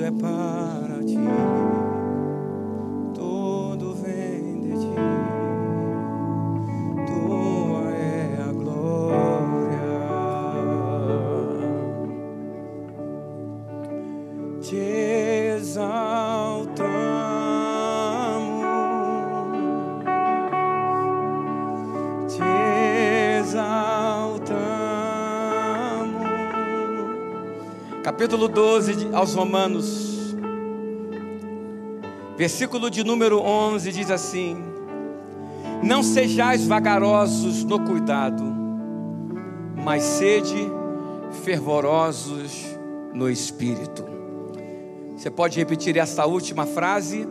Tudo é para ti. Capítulo 12 de- aos Romanos, versículo de número 11 diz assim: Não sejais vagarosos no cuidado, mas sede fervorosos no espírito. Você pode repetir essa última frase?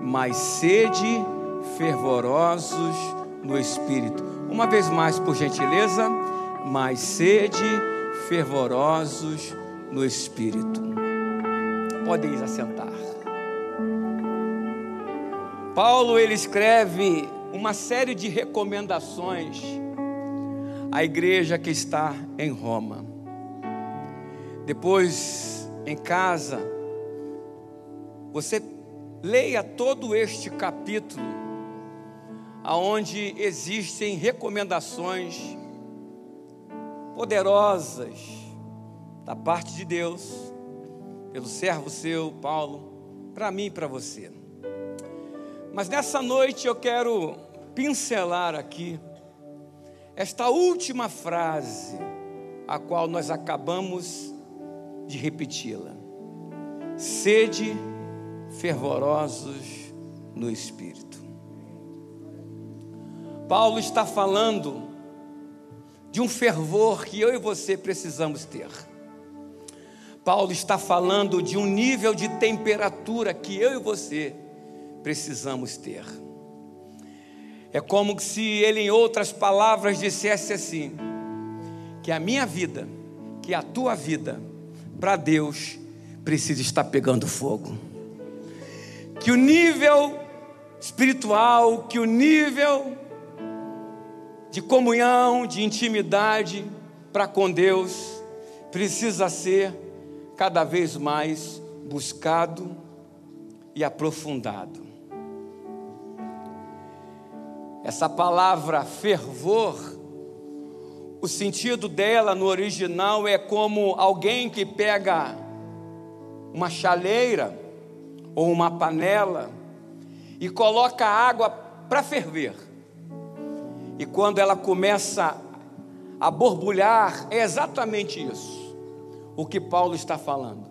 Mas sede fervorosos no espírito. Uma vez mais, por gentileza, mas sede fervorosos no espírito. Podem ir assentar. Paulo ele escreve uma série de recomendações à igreja que está em Roma. Depois, em casa, você leia todo este capítulo, aonde existem recomendações poderosas da parte de Deus, pelo servo seu, Paulo, para mim e para você. Mas nessa noite eu quero pincelar aqui esta última frase, a qual nós acabamos de repeti-la. Sede fervorosos no espírito. Paulo está falando de um fervor que eu e você precisamos ter. Paulo está falando de um nível de temperatura que eu e você precisamos ter. É como se ele, em outras palavras, dissesse assim: que a minha vida, que a tua vida, para Deus, precisa estar pegando fogo. Que o nível espiritual, que o nível de comunhão, de intimidade para com Deus, precisa ser cada vez mais buscado e aprofundado. Essa palavra fervor, o sentido dela no original é como alguém que pega uma chaleira ou uma panela e coloca água para ferver. E quando ela começa a borbulhar, é exatamente isso o que Paulo está falando.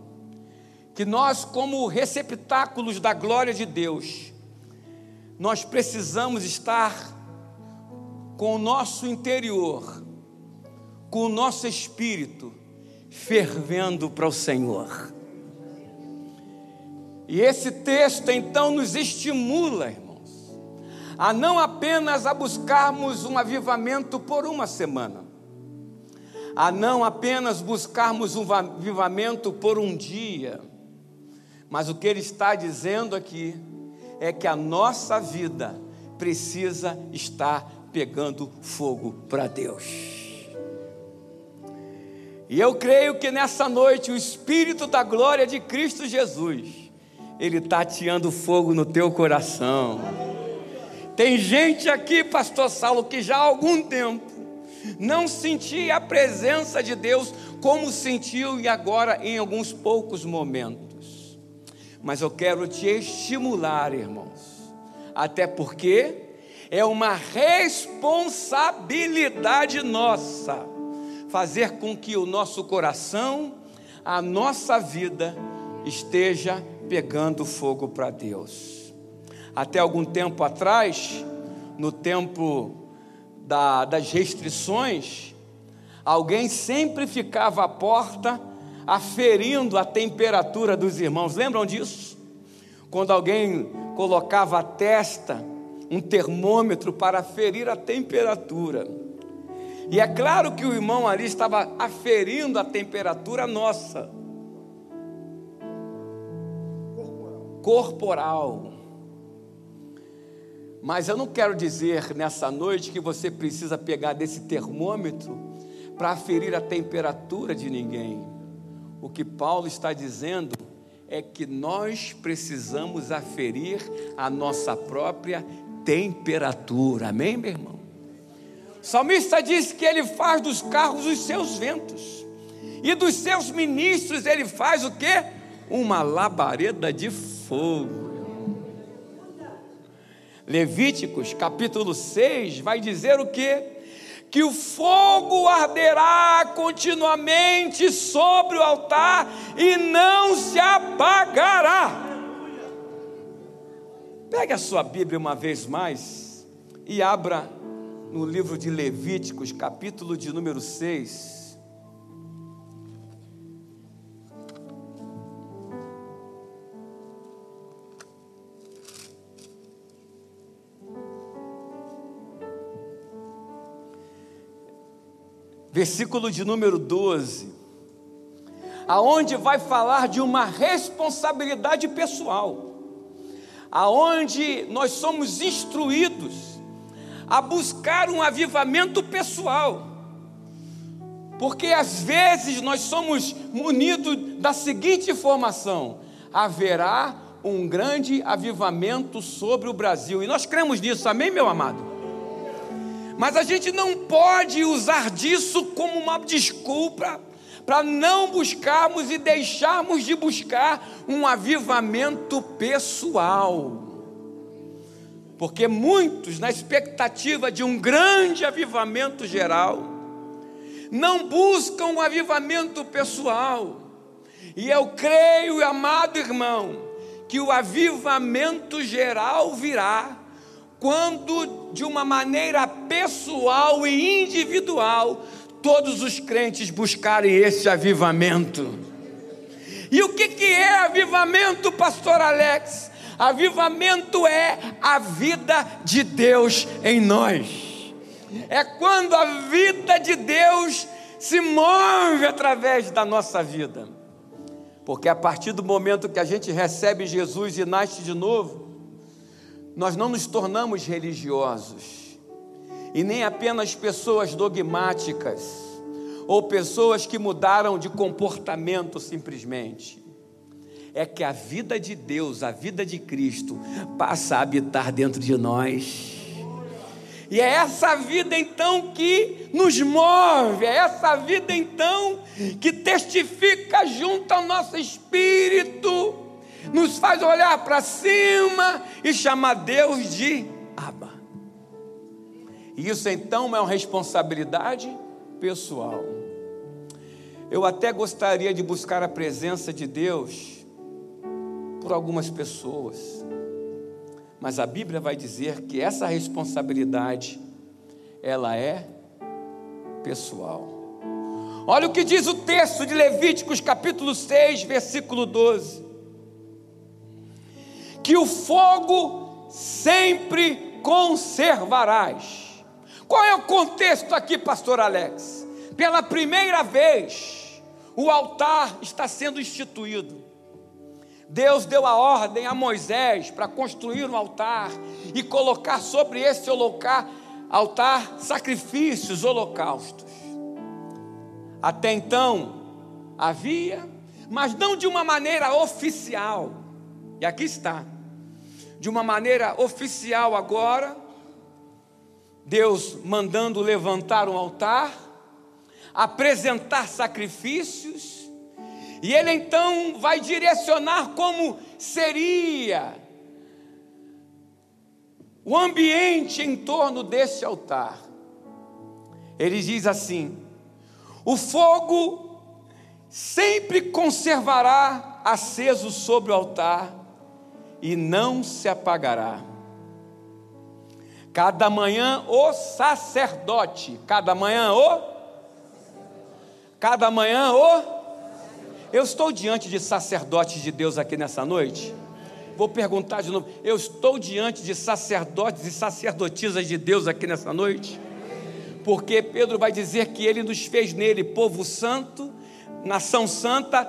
Que nós, como receptáculos da glória de Deus, nós precisamos estar com o nosso interior, com o nosso espírito fervendo para o Senhor. E esse texto então nos estimula, irmãos, a não apenas a buscarmos um avivamento por uma semana, a não apenas buscarmos um avivamento por um dia, mas o que ele está dizendo aqui é que a nossa vida precisa estar pegando fogo para Deus. E eu creio que nessa noite o Espírito da glória de Cristo Jesus, ele está ateando fogo no teu coração. Tem gente aqui, Pastor Saulo, que já há algum tempo não sentia a presença de Deus como sentiu e agora em alguns poucos momentos. Mas eu quero te estimular, irmãos, até porque é uma responsabilidade nossa fazer com que o nosso coração, a nossa vida esteja pegando fogo para Deus. Até algum tempo atrás, no tempo da, das restrições, alguém sempre ficava à porta aferindo a temperatura dos irmãos. Lembram disso? Quando alguém colocava a testa, um termômetro para aferir a temperatura. E é claro que o irmão ali estava aferindo a temperatura nossa. Corporal. Mas eu não quero dizer nessa noite que você precisa pegar desse termômetro para aferir a temperatura de ninguém. O que Paulo está dizendo é que nós precisamos aferir a nossa própria temperatura. Amém, meu irmão? O salmista diz que ele faz dos carros os seus ventos, e dos seus ministros ele faz o que? Uma labareda de fogo. Levíticos capítulo 6 vai dizer o que? que o fogo arderá continuamente sobre o altar e não se apagará. Pegue a sua Bíblia uma vez mais e abra no livro de Levíticos, capítulo de número 6. Versículo de número 12, aonde vai falar de uma responsabilidade pessoal, aonde nós somos instruídos a buscar um avivamento pessoal. Porque às vezes nós somos munidos da seguinte informação: haverá um grande avivamento sobre o Brasil. E nós cremos nisso, amém, meu amado? Mas a gente não pode usar disso como uma desculpa para não buscarmos e deixarmos de buscar um avivamento pessoal. Porque muitos, na expectativa de um grande avivamento geral, não buscam um avivamento pessoal. E eu creio, amado irmão, que o avivamento geral virá quando de uma maneira pessoal e individual todos os crentes buscarem esse avivamento. E o que, que é avivamento, pastor Alex? Avivamento é a vida de Deus em nós. É quando a vida de Deus se move através da nossa vida. Porque a partir do momento que a gente recebe Jesus e nasce de novo, nós não nos tornamos religiosos e nem apenas pessoas dogmáticas ou pessoas que mudaram de comportamento simplesmente. É que a vida de Deus, a vida de Cristo, passa a habitar dentro de nós. E é essa vida então que nos move, é essa vida então que testifica junto ao nosso espírito nos faz olhar para cima e chamar Deus de. Isso então é uma responsabilidade pessoal. Eu até gostaria de buscar a presença de Deus por algumas pessoas, mas a Bíblia vai dizer que essa responsabilidade ela é pessoal. Olha o que diz o texto de Levíticos, capítulo 6, versículo 12 que o fogo sempre conservarás. Qual é o contexto aqui, pastor Alex? Pela primeira vez, o altar está sendo instituído. Deus deu a ordem a Moisés para construir um altar e colocar sobre esse altar, sacrifícios, holocaustos. Até então havia, mas não de uma maneira oficial. E aqui está de uma maneira oficial agora, Deus mandando levantar um altar, apresentar sacrifícios, e Ele então vai direcionar como seria o ambiente em torno desse altar. Ele diz assim: o fogo sempre conservará aceso sobre o altar, e não se apagará. Cada manhã o sacerdote, cada manhã o cada manhã o Eu estou diante de sacerdotes de Deus aqui nessa noite. Vou perguntar de novo. Eu estou diante de sacerdotes e sacerdotisas de Deus aqui nessa noite? Porque Pedro vai dizer que ele nos fez nele povo santo, nação santa,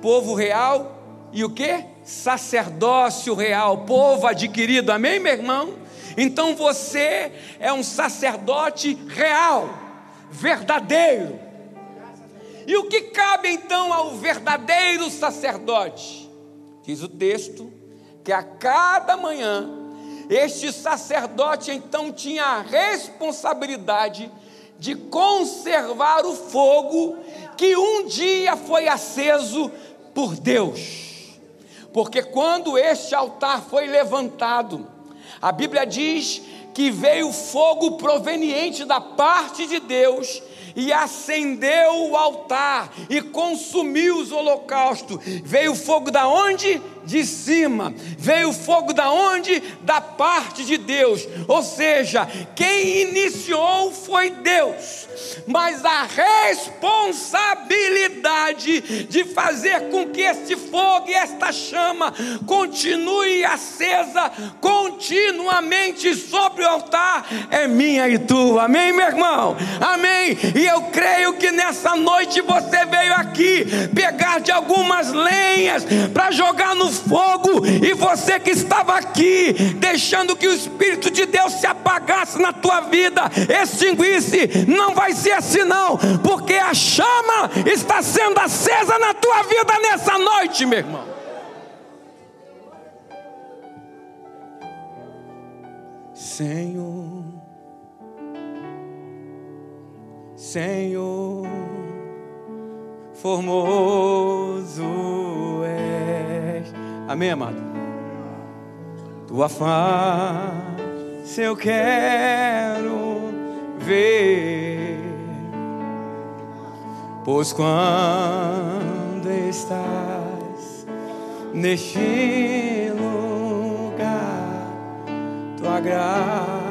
povo real e o que? Sacerdócio real, povo adquirido, amém, meu irmão? Então você é um sacerdote real, verdadeiro. E o que cabe então ao verdadeiro sacerdote? Diz o texto que a cada manhã este sacerdote então tinha a responsabilidade de conservar o fogo que um dia foi aceso por Deus. Porque quando este altar foi levantado, a Bíblia diz que veio fogo proveniente da parte de Deus e acendeu o altar e consumiu os holocaustos. Veio fogo da onde? De cima. Veio fogo da onde? Da parte de Deus. Ou seja, quem iniciou foi Deus. Mas a responsabilidade de fazer com que este fogo e esta chama continue acesa continuamente sobre o altar é minha e tua. Amém, meu irmão? Amém. E eu creio que nessa noite você veio aqui pegar de algumas lenhas para jogar no fogo, e você que estava aqui, deixando que o Espírito de Deus se apagasse na tua vida, extinguisse, não vai ser assim não, porque a chama está sendo acesa na tua vida nessa noite, meu irmão. Senhor. Senhor, formoso és. Amém, amado? Tua face eu quero ver, pois quando estás neste lugar, tua graça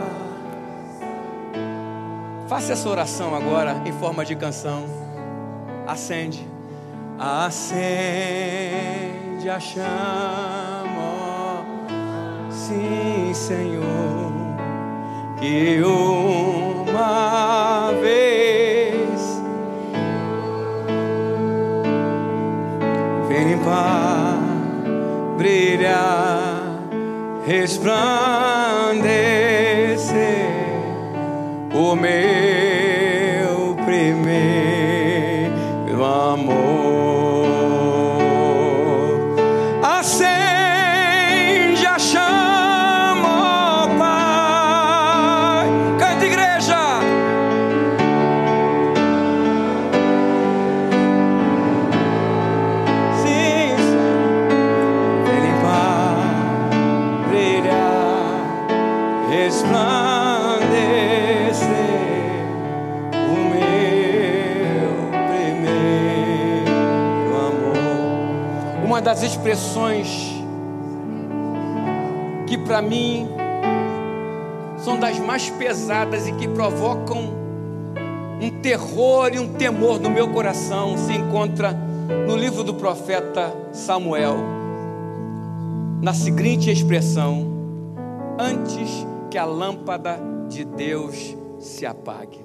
Faça essa oração agora em forma de canção. Acende. Acende a chama. Sim, Senhor. Que uma vez vem para brilhar, resplandecer o expressões que para mim são das mais pesadas e que provocam um terror e um temor no meu coração se encontra no livro do profeta Samuel, na seguinte expressão: antes que a lâmpada de Deus se apague.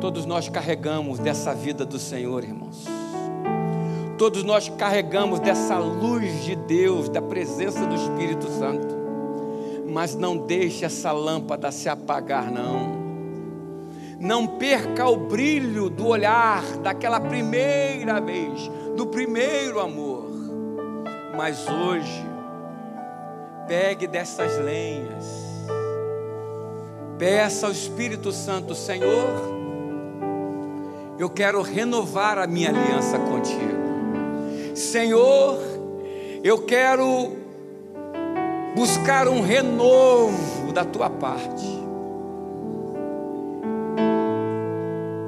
Todos nós carregamos dessa vida do Senhor, irmãos. Todos nós carregamos dessa luz de Deus, da presença do Espírito Santo. Mas não deixe essa lâmpada se apagar, não. Não perca o brilho do olhar daquela primeira vez, do primeiro amor. Mas hoje, pegue dessas lenhas, peça ao Espírito Santo, Senhor, eu quero renovar a minha aliança contigo. Senhor, eu quero buscar um renovo da tua parte.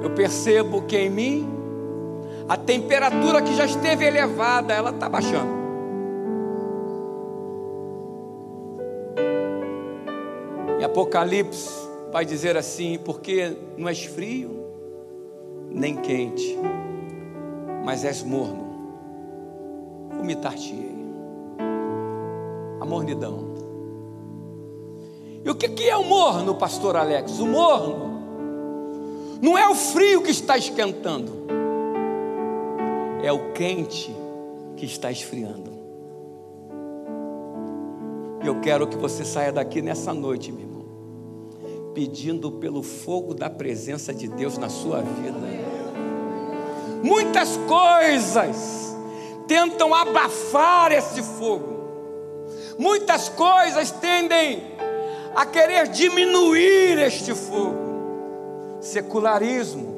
Eu percebo que em mim a temperatura que já esteve elevada, ela está baixando. Em Apocalipse vai dizer assim: porque não és frio, nem quente, mas és morno vomitar-te-ei. A mornidão. E o que, que é o morno, pastor Alex? O morno não é o frio que está esquentando, é o quente que está esfriando. Eu quero que você saia daqui nessa noite, meu irmão, pedindo pelo fogo da presença de Deus na sua vida. Muitas coisas tentam abafar esse fogo. Muitas coisas tendem a querer diminuir este fogo. Secularismo,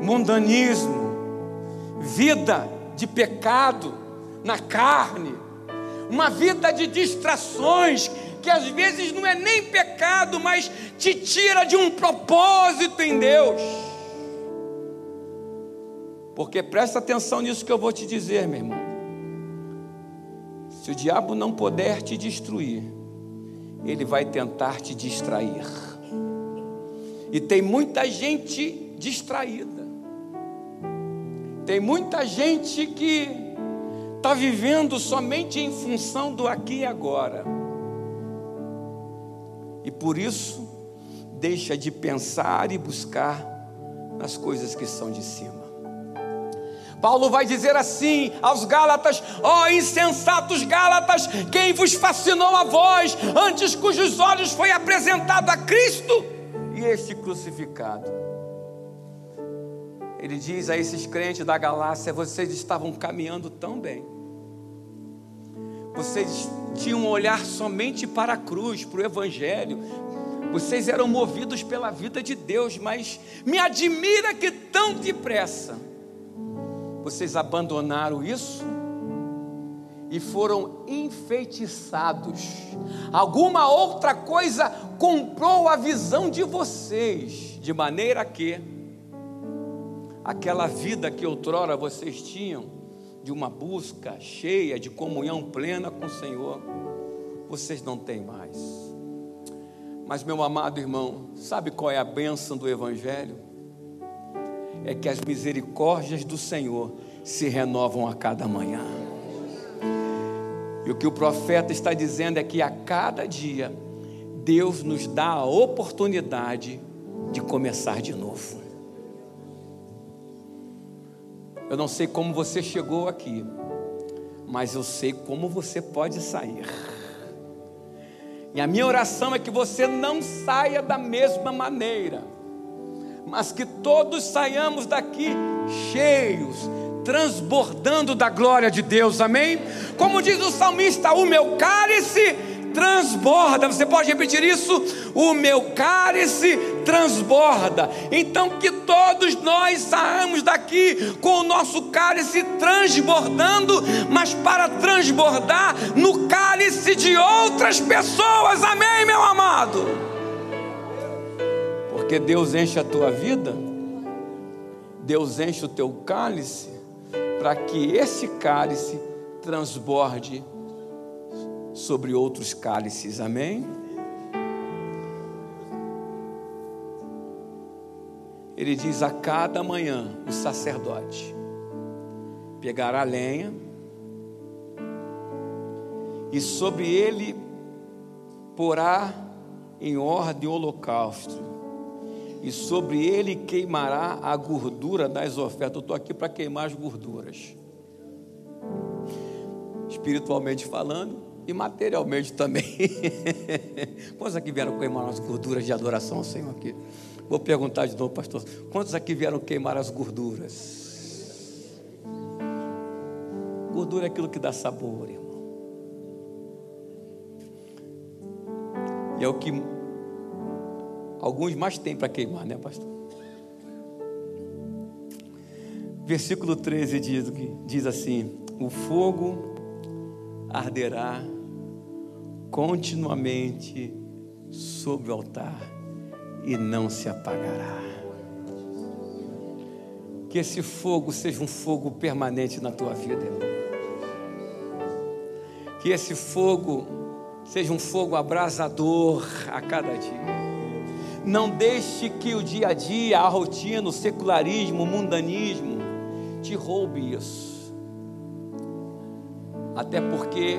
mundanismo, vida de pecado na carne, uma vida de distrações que às vezes não é nem pecado, mas te tira de um propósito em Deus. Porque presta atenção nisso que eu vou te dizer, meu irmão. Se o diabo não puder te destruir, ele vai tentar te distrair. E tem muita gente distraída. Tem muita gente que está vivendo somente em função do aqui e agora. E por isso, deixa de pensar e buscar nas coisas que são de cima. Paulo vai dizer assim aos Gálatas: Ó oh, insensatos Gálatas, quem vos fascinou a vós, antes cujos olhos foi apresentado a Cristo e este crucificado. Ele diz a esses crentes da Galácia: vocês estavam caminhando tão bem, vocês tinham um olhar somente para a cruz, para o Evangelho, vocês eram movidos pela vida de Deus, mas me admira que tão depressa vocês abandonaram isso e foram enfeitiçados. Alguma outra coisa comprou a visão de vocês, de maneira que aquela vida que outrora vocês tinham, de uma busca cheia, de comunhão plena com o Senhor, vocês não têm mais. Mas, meu amado irmão, sabe qual é a bênção do Evangelho? É que as misericórdias do Senhor se renovam a cada manhã. E o que o profeta está dizendo é que a cada dia Deus nos dá a oportunidade de começar de novo. Eu não sei como você chegou aqui, mas eu sei como você pode sair. E a minha oração é que você não saia da mesma maneira mas que todos saiamos daqui cheios, transbordando da glória de Deus, amém? Como diz o salmista, o meu cálice transborda. Você pode repetir isso? O meu cálice transborda. Então que todos nós saímos daqui com o nosso cálice transbordando, mas para transbordar no cálice de outras pessoas. Amém, meu amado. Porque Deus enche a tua vida, Deus enche o teu cálice, para que esse cálice transborde sobre outros cálices, amém? Ele diz: a cada manhã o sacerdote pegará lenha e sobre ele porá em ordem o holocausto e sobre ele queimará a gordura das ofertas. Eu estou aqui para queimar as gorduras, espiritualmente falando e materialmente também. Quantos aqui vieram queimar as gorduras de adoração Senhor aqui? Vou perguntar de novo, pastor. Quantos aqui vieram queimar as gorduras? Gordura é aquilo que dá sabor, irmão. E é o que Alguns mais têm para queimar, né, pastor? Versículo 13 diz, diz assim: O fogo arderá continuamente sobre o altar e não se apagará. Que esse fogo seja um fogo permanente na tua vida. Que esse fogo seja um fogo abrasador a cada dia. Não deixe que o dia a dia, a rotina, o secularismo, o mundanismo te roube isso. Até porque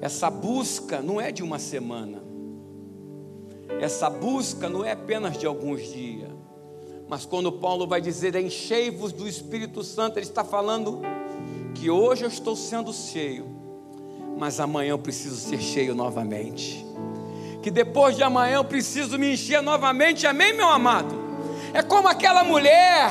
essa busca não é de uma semana. Essa busca não é apenas de alguns dias. Mas quando Paulo vai dizer enchei-vos do Espírito Santo, ele está falando que hoje eu estou sendo cheio, mas amanhã eu preciso ser cheio novamente que depois de amanhã eu preciso me encher novamente, amém, meu amado? É como aquela mulher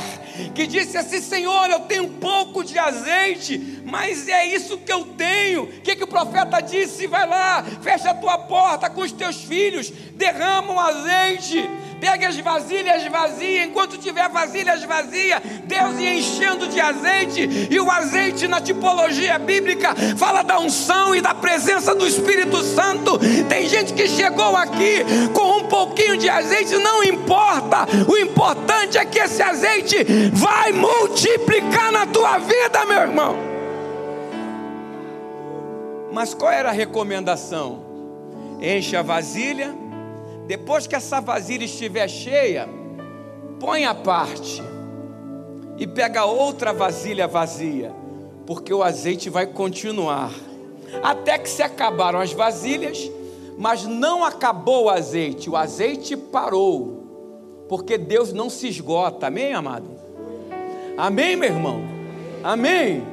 que disse assim: Senhor, eu tenho pouco de azeite, mas é isso que eu tenho. O que, que o profeta disse? Vai lá, fecha a tua porta com os teus filhos, derrama o azeite. Pegue as vasilhas vazias, enquanto tiver vasilhas vazias, Deus ia enchendo de azeite, e o azeite na tipologia bíblica fala da unção e da presença do Espírito Santo. Tem gente que chegou aqui com um pouquinho de azeite, não importa, o importante é que esse azeite vai multiplicar na tua vida, meu irmão. Mas qual era a recomendação? Enche a vasilha depois que essa vasilha estiver cheia, põe à parte e pega outra vasilha vazia, porque o azeite vai continuar. Até que se acabaram as vasilhas, mas não acabou o azeite, o azeite parou, porque Deus não se esgota, amém, amado? Amém, meu irmão? Amém?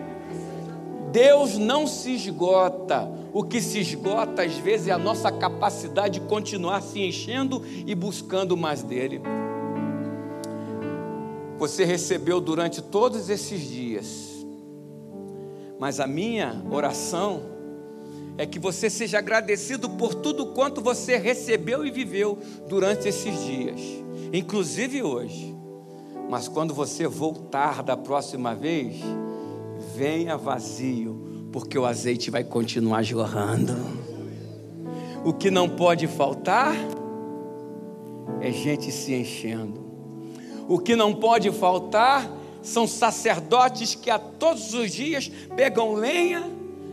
Deus não se esgota. O que se esgota às vezes é a nossa capacidade de continuar se enchendo e buscando mais dele. Você recebeu durante todos esses dias, mas a minha oração é que você seja agradecido por tudo quanto você recebeu e viveu durante esses dias, inclusive hoje. Mas quando você voltar da próxima vez, venha vazio, porque o azeite vai continuar jorrando. O que não pode faltar é gente se enchendo. O que não pode faltar são sacerdotes que a todos os dias pegam lenha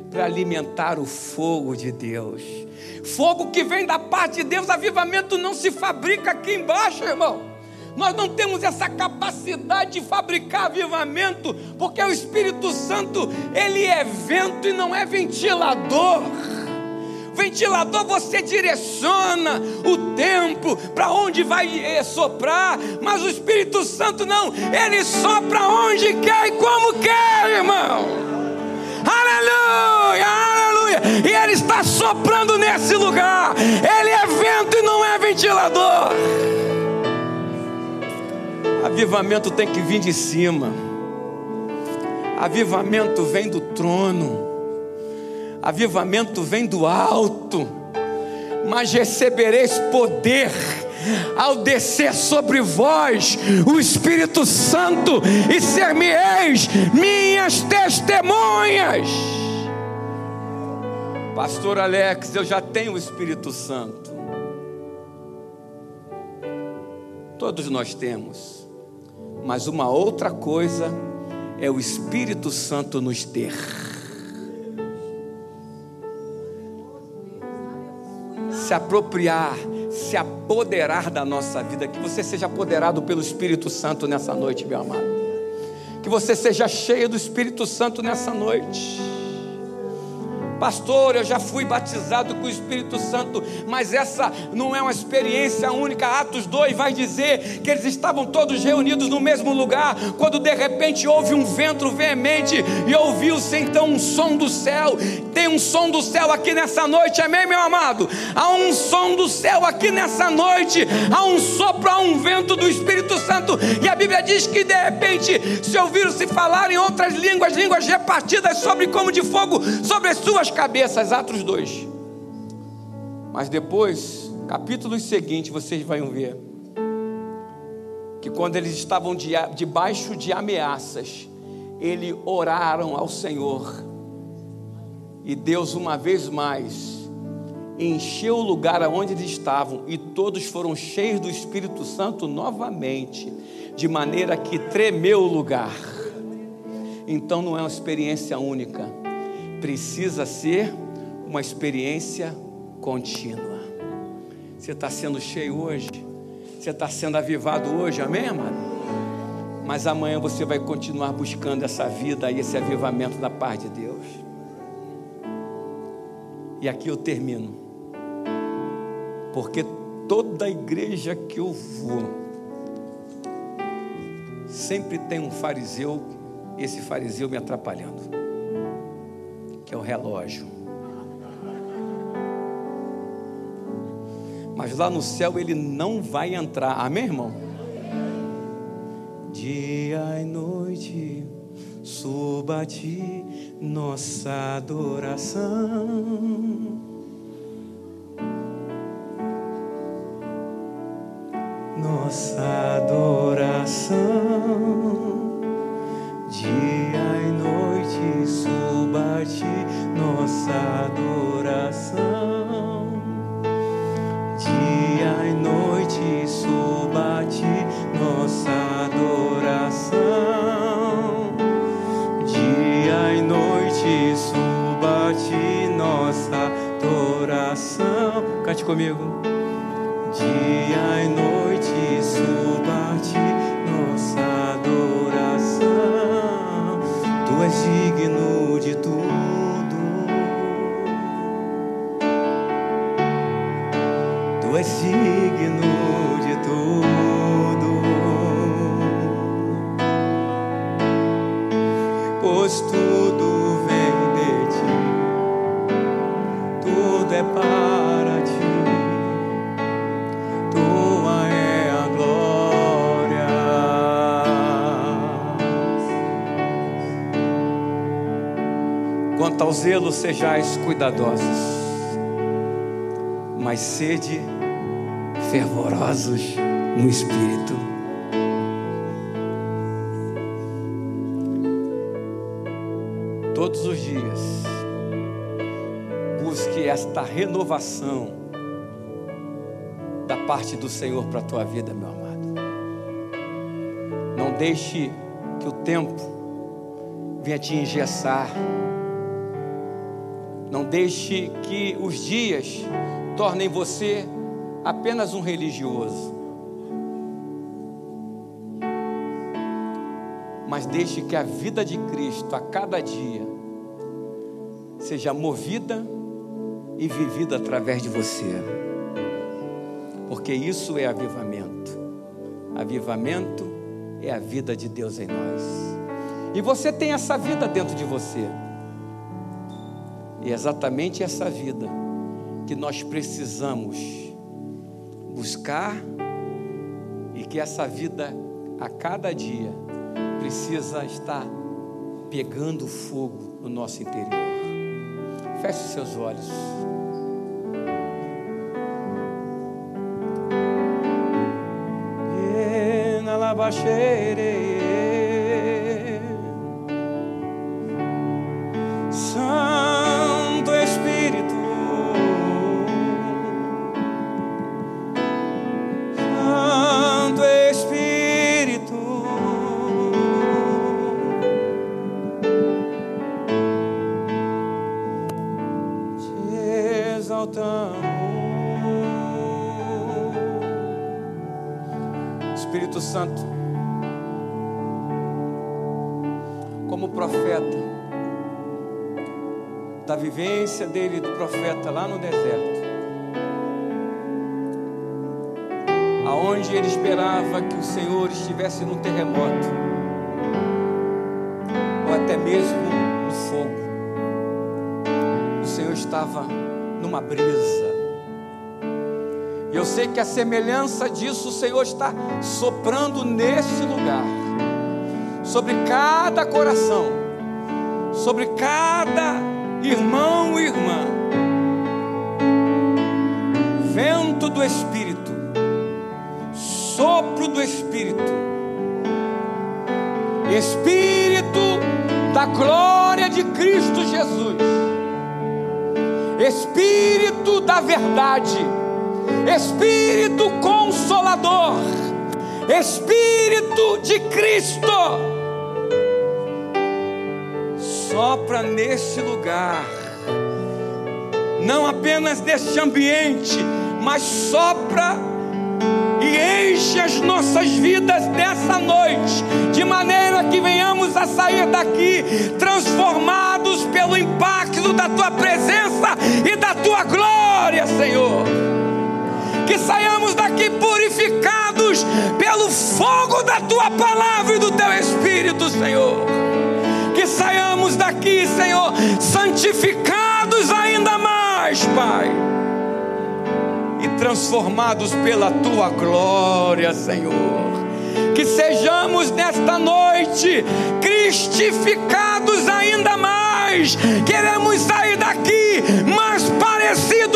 para alimentar o fogo de Deus. Fogo que vem da parte de Deus, avivamento não se fabrica aqui embaixo, irmão. Nós não temos essa capacidade de fabricar avivamento, porque o Espírito Santo, ele é vento e não é ventilador. Ventilador você direciona o tempo para onde vai eh, soprar, mas o Espírito Santo não, ele sopra onde quer e como quer, irmão. Aleluia, aleluia. E ele está soprando nesse lugar. Ele é vento e não é ventilador. Avivamento tem que vir de cima. Avivamento vem do trono. Avivamento vem do alto. Mas recebereis poder ao descer sobre vós o Espírito Santo e ser-me-eis minhas testemunhas. Pastor Alex, eu já tenho o Espírito Santo. Todos nós temos. Mas uma outra coisa é o Espírito Santo nos ter. Se apropriar, se apoderar da nossa vida, que você seja apoderado pelo Espírito Santo nessa noite, meu amado. Que você seja cheio do Espírito Santo nessa noite. Pastor, eu já fui batizado com o Espírito Santo, mas essa não é uma experiência única. Atos 2 vai dizer que eles estavam todos reunidos no mesmo lugar, quando de repente houve um vento veemente e ouviu-se então um som do céu. Tem um som do céu aqui nessa noite, amém, meu amado? Há um som do céu aqui nessa noite, há um sopro, há um vento do Espírito Santo, e a Bíblia diz que de repente se ouviram-se falar em outras línguas, línguas repartidas sobre como de fogo sobre as suas cabeças, Atos 2. Mas depois, capítulos seguintes, vocês vão ver que quando eles estavam debaixo de ameaças, eles oraram ao Senhor. E Deus, uma vez mais, encheu o lugar onde eles estavam, e todos foram cheios do Espírito Santo novamente, de maneira que tremeu o lugar. Então não é uma experiência única precisa ser uma experiência contínua. Você está sendo cheio hoje, você está sendo avivado hoje, amém, amado? Mas amanhã você vai continuar buscando essa vida e esse avivamento da parte de Deus. E aqui eu termino, porque toda igreja que eu vou, sempre tem um fariseu, esse fariseu me atrapalhando que é o relógio. Mas lá no céu ele não vai entrar, amém, irmão? Dia e noite suba a ti nossa adoração. Nossa adoração, comigo. Dia e noite suba zelo, sejais cuidadosos, mas sede fervorosos no espírito. Todos os dias, busque esta renovação da parte do Senhor para a tua vida, meu amado. Não deixe que o tempo venha te engessar. Não deixe que os dias tornem você apenas um religioso. Mas deixe que a vida de Cristo a cada dia seja movida e vivida através de você porque isso é avivamento. Avivamento é a vida de Deus em nós. E você tem essa vida dentro de você. E é exatamente essa vida que nós precisamos buscar e que essa vida a cada dia precisa estar pegando fogo no nosso interior. Feche os seus olhos. Alabaxere. Vivência dele, do profeta lá no deserto, aonde ele esperava que o Senhor estivesse no terremoto, ou até mesmo no fogo, o Senhor estava numa brisa. E eu sei que a semelhança disso o Senhor está soprando neste lugar, sobre cada coração, sobre cada irmão e irmã. Vento do Espírito, sopro do Espírito, Espírito da glória de Cristo Jesus, Espírito da verdade Espírito Consolador, Espírito de Cristo, sopra neste lugar, não apenas neste ambiente, mas sopra e enche as nossas vidas nessa noite, de maneira que venhamos a sair daqui transformados pelo impacto da tua presença e da tua glória, Senhor que saiamos daqui purificados pelo fogo da tua palavra e do teu Espírito, Senhor. Que saiamos daqui, Senhor, santificados ainda mais, Pai, e transformados pela tua glória, Senhor. que sejamos nesta noite cristificados ainda mais. Queremos sair daqui mais parecidos